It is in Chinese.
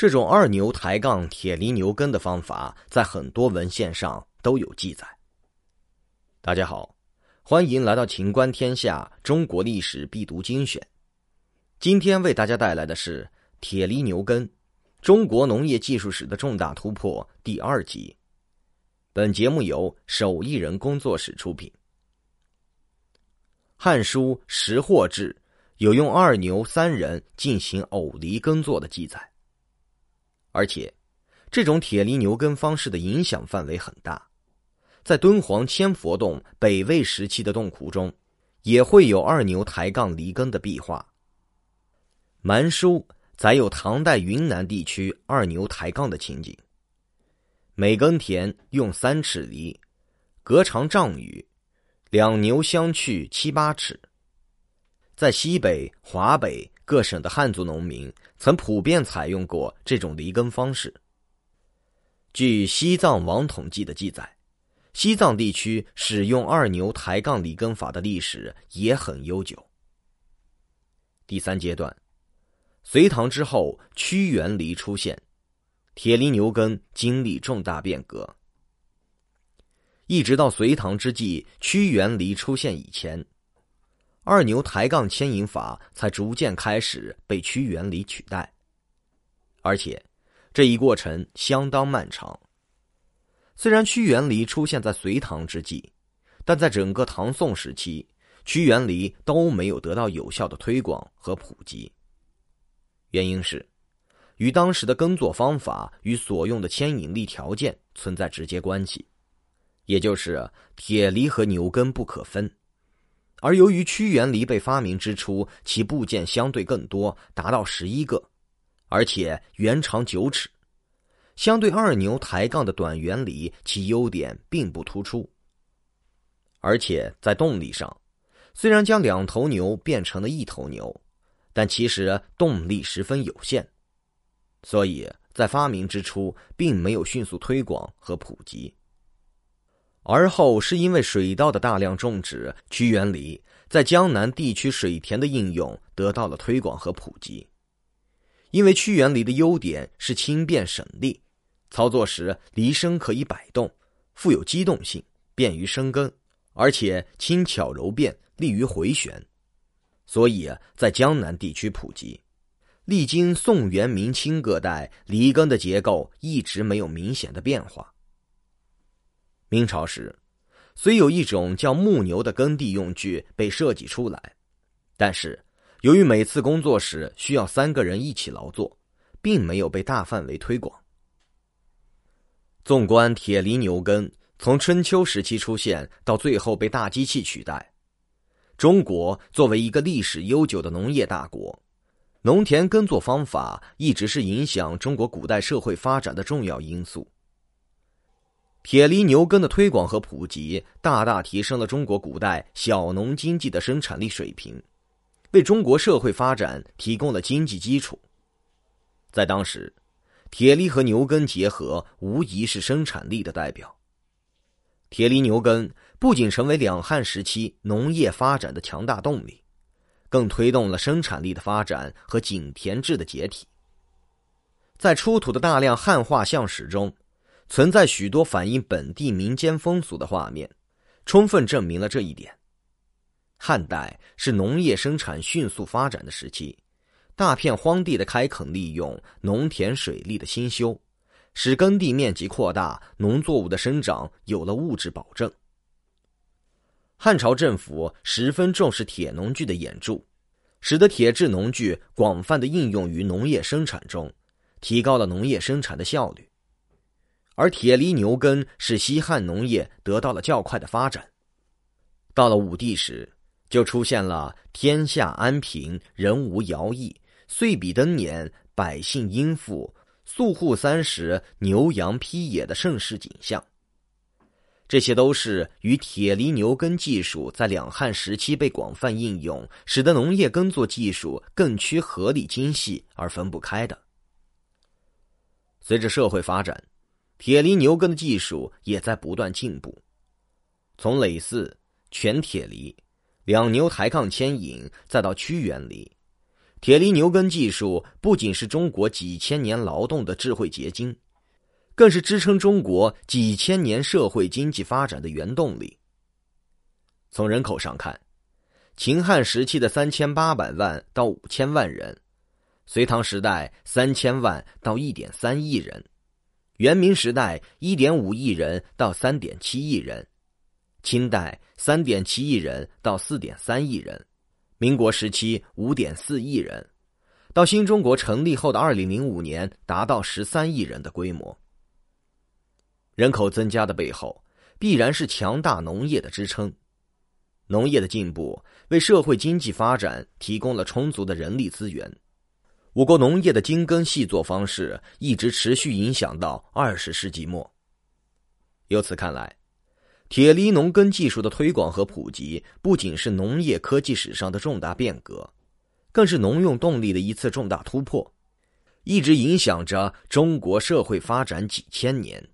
这种二牛抬杠铁犁牛耕的方法，在很多文献上都有记载。大家好，欢迎来到《秦观天下》中国历史必读精选。今天为大家带来的是《铁犁牛耕：中国农业技术史的重大突破》第二集。本节目由手艺人工作室出品。《汉书·识货志》有用二牛三人进行偶犁耕作的记载。而且，这种铁犁牛耕方式的影响范围很大，在敦煌千佛洞北魏时期的洞窟中，也会有二牛抬杠犁耕的壁画。蛮书载有唐代云南地区二牛抬杠的情景。每耕田用三尺犁，隔长丈余，两牛相去七八尺。在西北、华北。各省的汉族农民曾普遍采用过这种犁耕方式。据西藏王统计的记载，西藏地区使用二牛抬杠犁耕法的历史也很悠久。第三阶段，隋唐之后，屈原犁出现，铁犁牛耕经历重大变革。一直到隋唐之际，屈原犁出现以前。二牛抬杠牵引法才逐渐开始被屈原犁取代，而且这一过程相当漫长。虽然屈原犁出现在隋唐之际，但在整个唐宋时期，屈原犁都没有得到有效的推广和普及。原因是与当时的耕作方法与所用的牵引力条件存在直接关系，也就是铁犁和牛耕不可分。而由于屈原犁被发明之初，其部件相对更多，达到十一个，而且原长九尺，相对二牛抬杠的短圆犁，其优点并不突出。而且在动力上，虽然将两头牛变成了一头牛，但其实动力十分有限，所以在发明之初并没有迅速推广和普及。而后是因为水稻的大量种植，屈原犁在江南地区水田的应用得到了推广和普及。因为屈原犁的优点是轻便省力，操作时犁身可以摆动，富有机动性，便于生根，而且轻巧柔变，利于回旋，所以在江南地区普及。历经宋元明清各代，犁耕的结构一直没有明显的变化。明朝时，虽有一种叫木牛的耕地用具被设计出来，但是由于每次工作时需要三个人一起劳作，并没有被大范围推广。纵观铁犁牛耕，从春秋时期出现到最后被大机器取代，中国作为一个历史悠久的农业大国，农田耕作方法一直是影响中国古代社会发展的重要因素。铁犁牛耕的推广和普及，大大提升了中国古代小农经济的生产力水平，为中国社会发展提供了经济基础。在当时，铁犁和牛耕结合，无疑是生产力的代表。铁犁牛耕不仅成为两汉时期农业发展的强大动力，更推动了生产力的发展和井田制的解体。在出土的大量汉画像石中。存在许多反映本地民间风俗的画面，充分证明了这一点。汉代是农业生产迅速发展的时期，大片荒地的开垦利用、农田水利的兴修，使耕地面积扩大，农作物的生长有了物质保证。汉朝政府十分重视铁农具的演铸，使得铁制农具广泛的应用于农业生产中，提高了农业生产的效率。而铁犁牛耕使西汉农业得到了较快的发展。到了武帝时，就出现了天下安平，人无徭役，岁比登年，百姓殷富，宿户三十，牛羊披野的盛世景象。这些都是与铁犁牛耕技术在两汉时期被广泛应用，使得农业耕作技术更趋合理精细而分不开的。随着社会发展。铁犁牛耕的技术也在不断进步，从耒耜、全铁犁、两牛抬杠牵引，再到屈原犁，铁犁牛耕技术不仅是中国几千年劳动的智慧结晶，更是支撑中国几千年社会经济发展的原动力。从人口上看，秦汉时期的三千八百万到五千万人，隋唐时代三千万到一点三亿人，元明时代一点五亿人到三点七亿人，清代三点七亿人到四点三亿人。民国时期五点四亿人，到新中国成立后的二零零五年达到十三亿人的规模。人口增加的背后，必然是强大农业的支撑。农业的进步为社会经济发展提供了充足的人力资源。我国农业的精耕细作方式一直持续影响到二十世纪末。由此看来。铁犁农耕技术的推广和普及，不仅是农业科技史上的重大变革，更是农用动力的一次重大突破，一直影响着中国社会发展几千年。